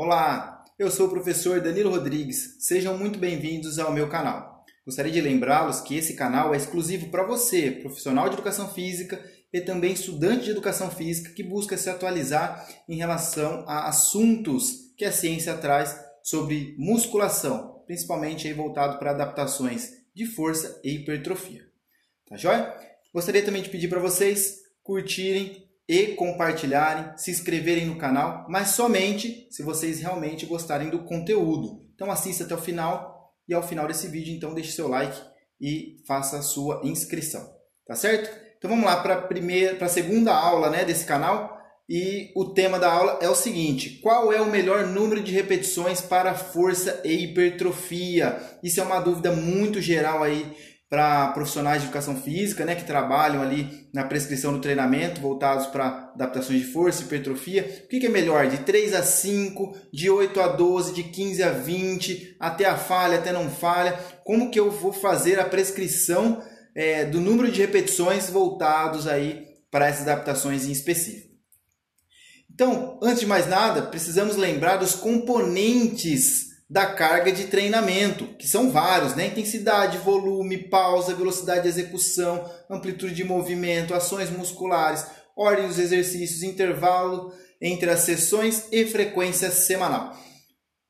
Olá, eu sou o professor Danilo Rodrigues. Sejam muito bem-vindos ao meu canal. Gostaria de lembrá-los que esse canal é exclusivo para você, profissional de educação física e também estudante de educação física que busca se atualizar em relação a assuntos que a ciência traz sobre musculação, principalmente aí voltado para adaptações de força e hipertrofia. Tá joia? Gostaria também de pedir para vocês curtirem e compartilharem, se inscreverem no canal, mas somente se vocês realmente gostarem do conteúdo. Então assista até o final e ao final desse vídeo então deixe seu like e faça a sua inscrição, tá certo? Então vamos lá para a primeira, para a segunda aula, né, desse canal. E o tema da aula é o seguinte: qual é o melhor número de repetições para força e hipertrofia? Isso é uma dúvida muito geral aí para profissionais de educação física, né, que trabalham ali na prescrição do treinamento, voltados para adaptações de força, hipertrofia. O que, que é melhor? De 3 a 5, de 8 a 12, de 15 a 20, até a falha, até não falha. Como que eu vou fazer a prescrição é, do número de repetições voltados aí para essas adaptações em específico? Então, antes de mais nada, precisamos lembrar dos componentes da carga de treinamento, que são vários, né? Intensidade, volume, pausa, velocidade de execução, amplitude de movimento, ações musculares, ordem dos exercícios, intervalo entre as sessões e frequência semanal.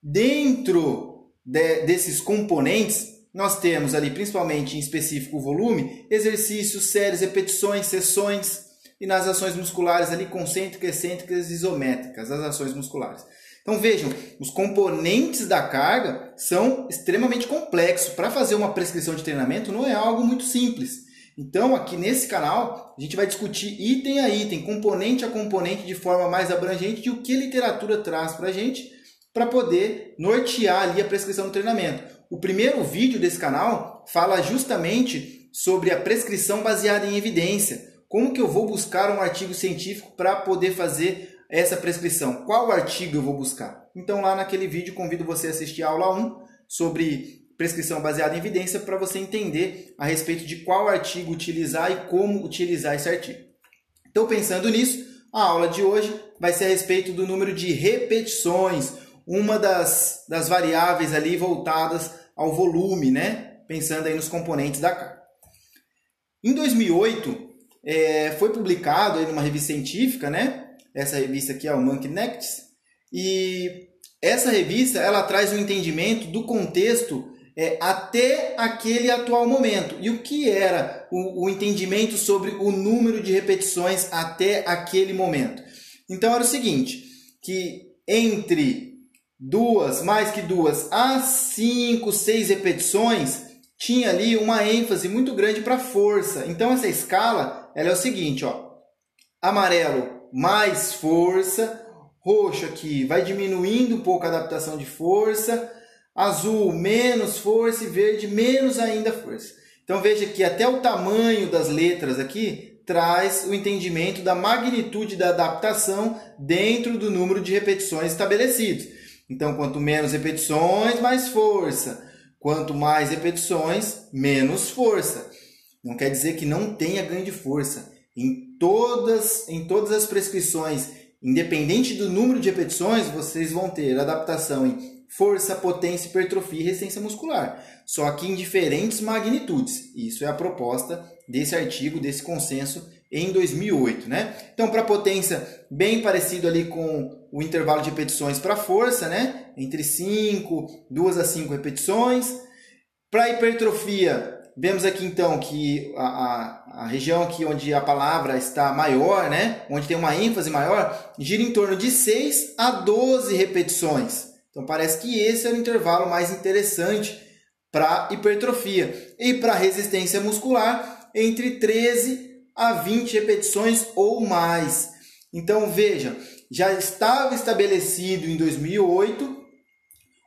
Dentro de, desses componentes, nós temos ali, principalmente em específico, o volume, exercícios, séries, repetições, sessões, e nas ações musculares ali, concêntricas, excêntricas, isométricas, as ações musculares. Então vejam, os componentes da carga são extremamente complexos. Para fazer uma prescrição de treinamento não é algo muito simples. Então aqui nesse canal a gente vai discutir item a item, componente a componente de forma mais abrangente de o que a literatura traz para a gente para poder nortear ali a prescrição do treinamento. O primeiro vídeo desse canal fala justamente sobre a prescrição baseada em evidência. Como que eu vou buscar um artigo científico para poder fazer essa prescrição? Qual artigo eu vou buscar? Então, lá naquele vídeo, convido você a assistir a aula 1 sobre prescrição baseada em evidência para você entender a respeito de qual artigo utilizar e como utilizar esse artigo. Então, pensando nisso, a aula de hoje vai ser a respeito do número de repetições, uma das, das variáveis ali voltadas ao volume, né? Pensando aí nos componentes da carga. Em 2008, é, foi publicado aí numa revista científica, né? Essa revista aqui é o Monkey Nects. E essa revista ela traz um entendimento do contexto é, até aquele atual momento. E o que era o, o entendimento sobre o número de repetições até aquele momento? Então era o seguinte, que entre duas, mais que duas, a cinco, seis repetições, tinha ali uma ênfase muito grande para força. Então essa escala ela é o seguinte, ó, amarelo mais força, roxo aqui vai diminuindo um pouco a adaptação de força, azul menos força e verde menos ainda força. Então veja que até o tamanho das letras aqui traz o entendimento da magnitude da adaptação dentro do número de repetições estabelecidos. Então, quanto menos repetições, mais força. Quanto mais repetições, menos força. Não quer dizer que não tenha ganho de força em todas, em todas as prescrições, independente do número de repetições, vocês vão ter adaptação em força, potência, hipertrofia e resistência muscular, só que em diferentes magnitudes. Isso é a proposta desse artigo, desse consenso em 2008, né? Então, para potência, bem parecido ali com o intervalo de repetições para força, né? Entre 5, 2 a 5 repetições. Para hipertrofia, Vemos aqui então que a, a, a, região aqui onde a palavra está maior, né? onde tem uma ênfase maior, gira em torno de 6 a 12 repetições. Então parece que esse é o intervalo mais interessante para hipertrofia. E para resistência muscular, entre 13 a 20 repetições ou mais. Então veja, já estava estabelecido em 2008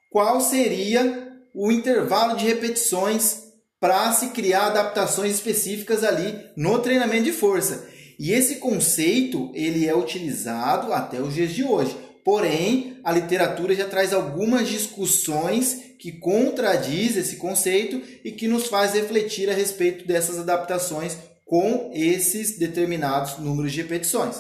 qual seria o intervalo de repetições para se criar adaptações específicas ali no treinamento de força. E esse conceito ele é utilizado até os dias de hoje. Porém, a literatura já traz algumas discussões que contradiz esse conceito e que nos faz refletir a respeito dessas adaptações com esses determinados números de repetições.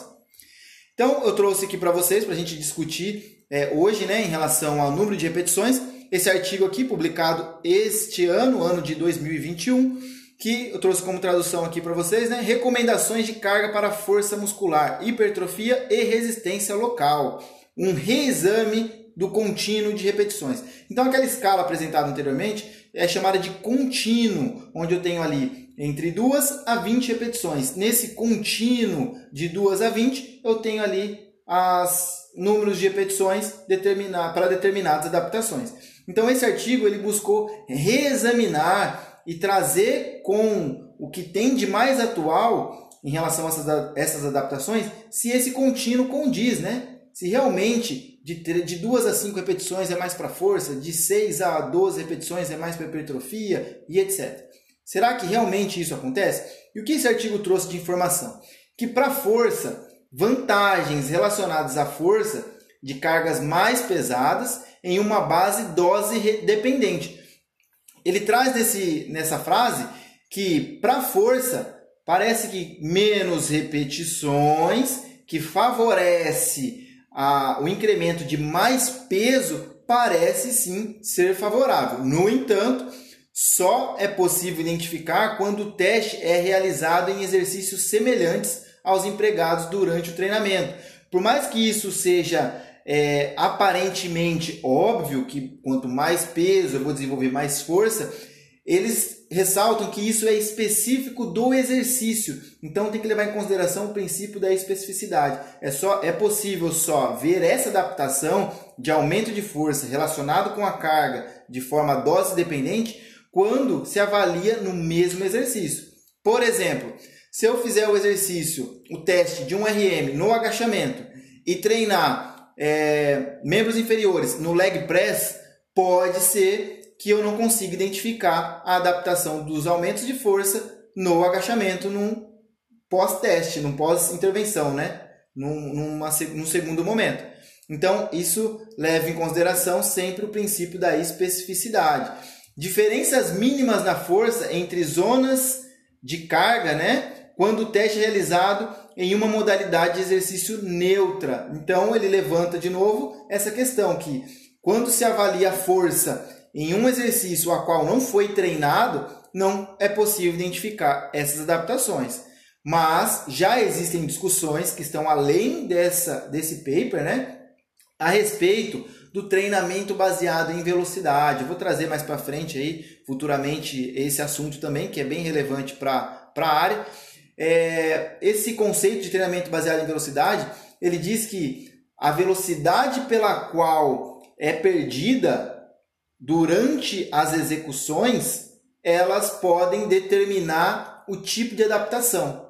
Então, eu trouxe aqui para vocês, para a gente discutir é, hoje, né, em relação ao número de repetições, esse artigo aqui, publicado este ano, ano de 2021, que eu trouxe como tradução aqui para vocês, né? Recomendações de carga para força muscular, hipertrofia e resistência local. Um reexame do contínuo de repetições. Então, aquela escala apresentada anteriormente é chamada de contínuo, onde eu tenho ali entre 2 a 20 repetições. Nesse contínuo de 2 a 20, eu tenho ali as números de repetições determinar, para determinadas adaptações. Então, esse artigo ele buscou reexaminar e trazer com o que tem de mais atual em relação a essas, essas adaptações, se esse contínuo condiz, né? Se realmente de, de 2 a 5 repetições é mais para força, de 6 a 12 repetições é mais para hipertrofia e etc. Será que realmente isso acontece? E o que esse artigo trouxe de informação? Que para força, vantagens relacionadas à força de cargas mais pesadas em uma base dose dependente. Ele traz nesse, nessa frase que para força parece que menos repetições que favorece a, o incremento de mais peso parece sim ser favorável. No entanto, só é possível identificar quando o teste é realizado em exercícios semelhantes aos empregados durante o treinamento. Por mais que isso seja é, aparentemente óbvio que quanto mais peso eu vou desenvolver mais força, eles ressaltam que isso é específico do exercício. Então tem que levar em consideração o princípio da especificidade. É só é possível só ver essa adaptação de aumento de força relacionado com a carga de forma dose dependente quando se avalia no mesmo exercício. Por exemplo, se eu fizer o exercício, o teste de um RM no agachamento e treinar é, membros inferiores no leg press, pode ser que eu não consiga identificar a adaptação dos aumentos de força no agachamento num pós-teste, num pós-intervenção, né? Num, numa, num segundo momento. Então, isso leva em consideração sempre o princípio da especificidade. Diferenças mínimas na força entre zonas de carga, né? Quando o teste é realizado em uma modalidade de exercício neutra. Então, ele levanta de novo essa questão que quando se avalia a força em um exercício a qual não foi treinado, não é possível identificar essas adaptações. Mas já existem discussões que estão além dessa, desse paper, né? A respeito do treinamento baseado em velocidade. Vou trazer mais para frente aí, futuramente, esse assunto também, que é bem relevante para a área. É, esse conceito de treinamento baseado em velocidade, ele diz que a velocidade pela qual é perdida durante as execuções, elas podem determinar o tipo de adaptação.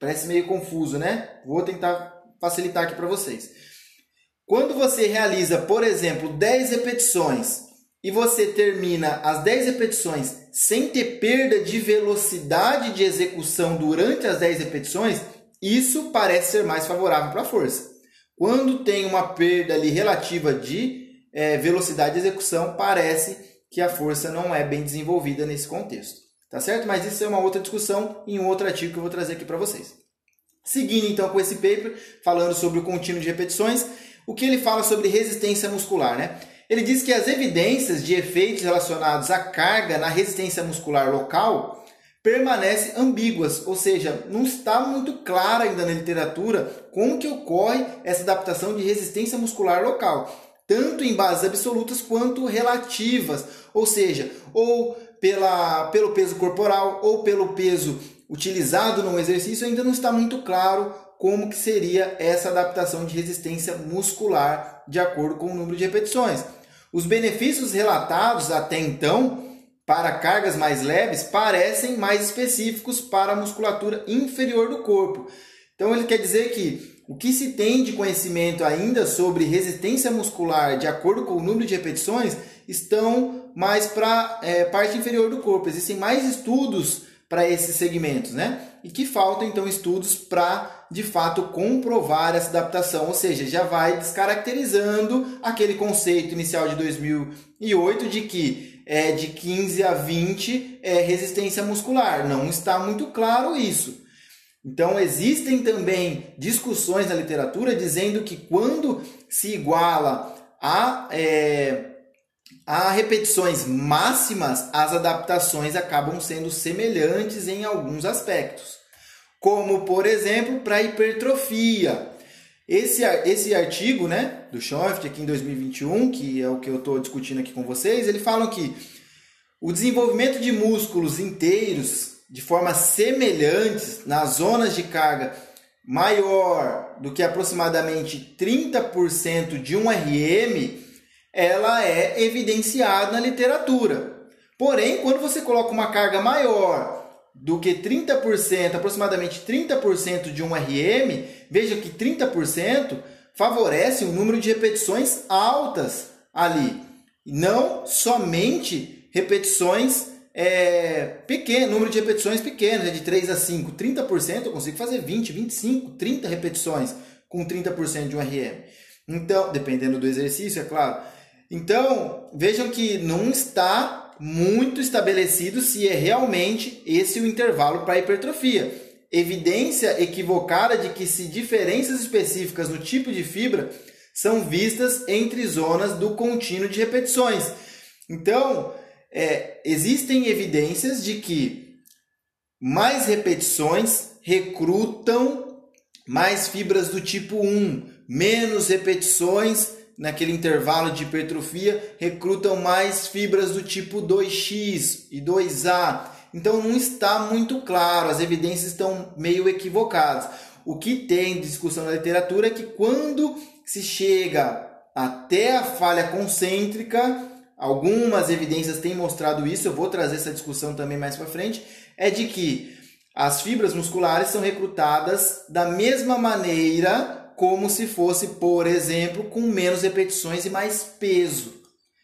Parece meio confuso, né? Vou tentar facilitar aqui para vocês. Quando você realiza, por exemplo, 10 repetições e você termina as 10 repetições sem ter perda de velocidade de execução durante as 10 repetições, isso parece ser mais favorável para a força. Quando tem uma perda ali relativa de é, velocidade de execução, parece que a força não é bem desenvolvida nesse contexto. Tá certo? Mas isso é uma outra discussão em um outro artigo que eu vou trazer aqui para vocês. Seguindo então com esse paper, falando sobre o contínuo de repetições, o que ele fala sobre resistência muscular, né? Ele diz que as evidências de efeitos relacionados à carga na resistência muscular local permanecem ambíguas, ou seja, não está muito claro ainda na literatura como que ocorre essa adaptação de resistência muscular local tanto em bases absolutas quanto relativas, ou seja, ou pela, pelo peso corporal ou pelo peso utilizado no exercício, ainda não está muito claro como que seria essa adaptação de resistência muscular de acordo com o número de repetições. Os benefícios relatados até então para cargas mais leves parecem mais específicos para a musculatura inferior do corpo. Então ele quer dizer que o que se tem de conhecimento ainda sobre resistência muscular de acordo com o número de repetições estão mais para a é, parte inferior do corpo. Existem mais estudos para esses segmentos, né? E que faltam então estudos para de fato comprovar essa adaptação, ou seja, já vai descaracterizando aquele conceito inicial de 2008 de que é de 15 a 20 é resistência muscular. Não está muito claro isso. Então, existem também discussões na literatura dizendo que quando se iguala a, é, a repetições máximas, as adaptações acabam sendo semelhantes em alguns aspectos. Como, por exemplo, para hipertrofia. Esse, esse artigo né, do Schoft, aqui em 2021, que é o que eu estou discutindo aqui com vocês, ele fala que o desenvolvimento de músculos inteiros de forma semelhante nas zonas de carga maior do que aproximadamente 30% de um RM, ela é evidenciada na literatura. Porém, quando você coloca uma carga maior do que 30%, aproximadamente 30% de um RM, veja que 30% favorece um número de repetições altas ali, não somente repetições é, pequeno, número de repetições pequeno, de 3 a 5, 30%, eu consigo fazer 20, 25, 30 repetições com 30% de um RM. Então, dependendo do exercício, é claro. Então, vejam que não está muito estabelecido se é realmente esse o intervalo para hipertrofia. Evidência equivocada de que se diferenças específicas no tipo de fibra são vistas entre zonas do contínuo de repetições. Então, é, existem evidências de que mais repetições recrutam mais fibras do tipo 1, menos repetições naquele intervalo de hipertrofia recrutam mais fibras do tipo 2x e 2A. Então não está muito claro, as evidências estão meio equivocadas. O que tem discussão na literatura é que quando se chega até a falha concêntrica, algumas evidências têm mostrado isso, eu vou trazer essa discussão também mais para frente, é de que as fibras musculares são recrutadas da mesma maneira como se fosse, por exemplo, com menos repetições e mais peso.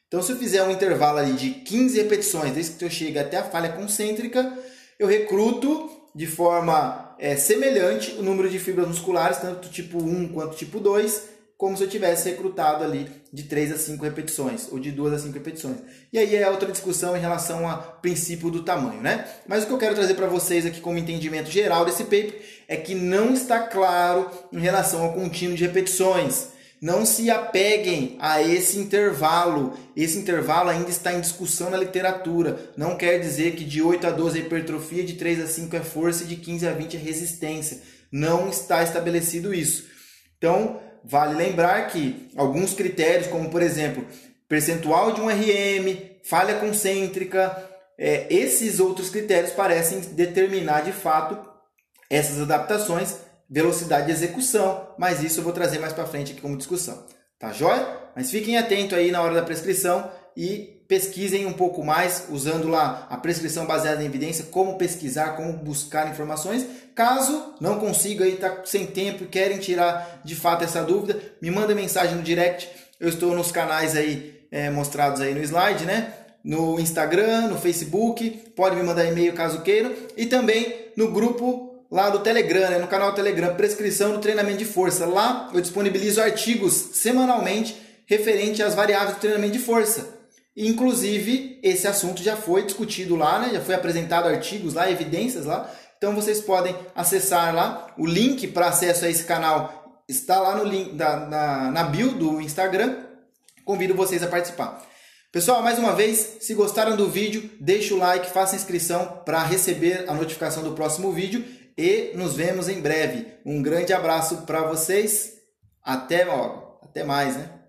Então, se eu fizer um intervalo ali de 15 repetições, desde que eu chegue até a falha concêntrica, eu recruto de forma é, semelhante o número de fibras musculares, tanto tipo 1 quanto tipo 2, como se eu tivesse recrutado ali de 3 a 5 repetições, ou de 2 a 5 repetições. E aí é outra discussão em relação ao princípio do tamanho, né? Mas o que eu quero trazer para vocês aqui como entendimento geral desse paper é que não está claro em relação ao contínuo de repetições. Não se apeguem a esse intervalo. Esse intervalo ainda está em discussão na literatura. Não quer dizer que de 8 a 12 é hipertrofia, de 3 a 5 é força e de 15 a 20 é resistência. Não está estabelecido isso. Então, vale lembrar que alguns critérios, como por exemplo, percentual de um RM, falha concêntrica, é, esses outros critérios parecem determinar de fato essas adaptações, velocidade de execução, mas isso eu vou trazer mais para frente aqui como discussão. Tá joia? Mas fiquem atentos aí na hora da prescrição e pesquisem um pouco mais usando lá a prescrição baseada em evidência, como pesquisar, como buscar informações. Caso não consiga aí tá sem tempo e querem tirar de fato essa dúvida, me manda mensagem no direct. Eu estou nos canais aí é, mostrados aí no slide, né? No Instagram, no Facebook, pode me mandar e-mail caso queiram e também no grupo lá do Telegram, né, no canal Telegram, prescrição do treinamento de força. Lá eu disponibilizo artigos semanalmente referente às variáveis do treinamento de força. Inclusive, esse assunto já foi discutido lá, né? já foi apresentado artigos lá, evidências lá. Então vocês podem acessar lá. O link para acesso a esse canal está lá no link da, na, na bio do Instagram. Convido vocês a participar. Pessoal, mais uma vez, se gostaram do vídeo, deixe o like, faça inscrição para receber a notificação do próximo vídeo e nos vemos em breve. Um grande abraço para vocês. Até logo. Até mais, né?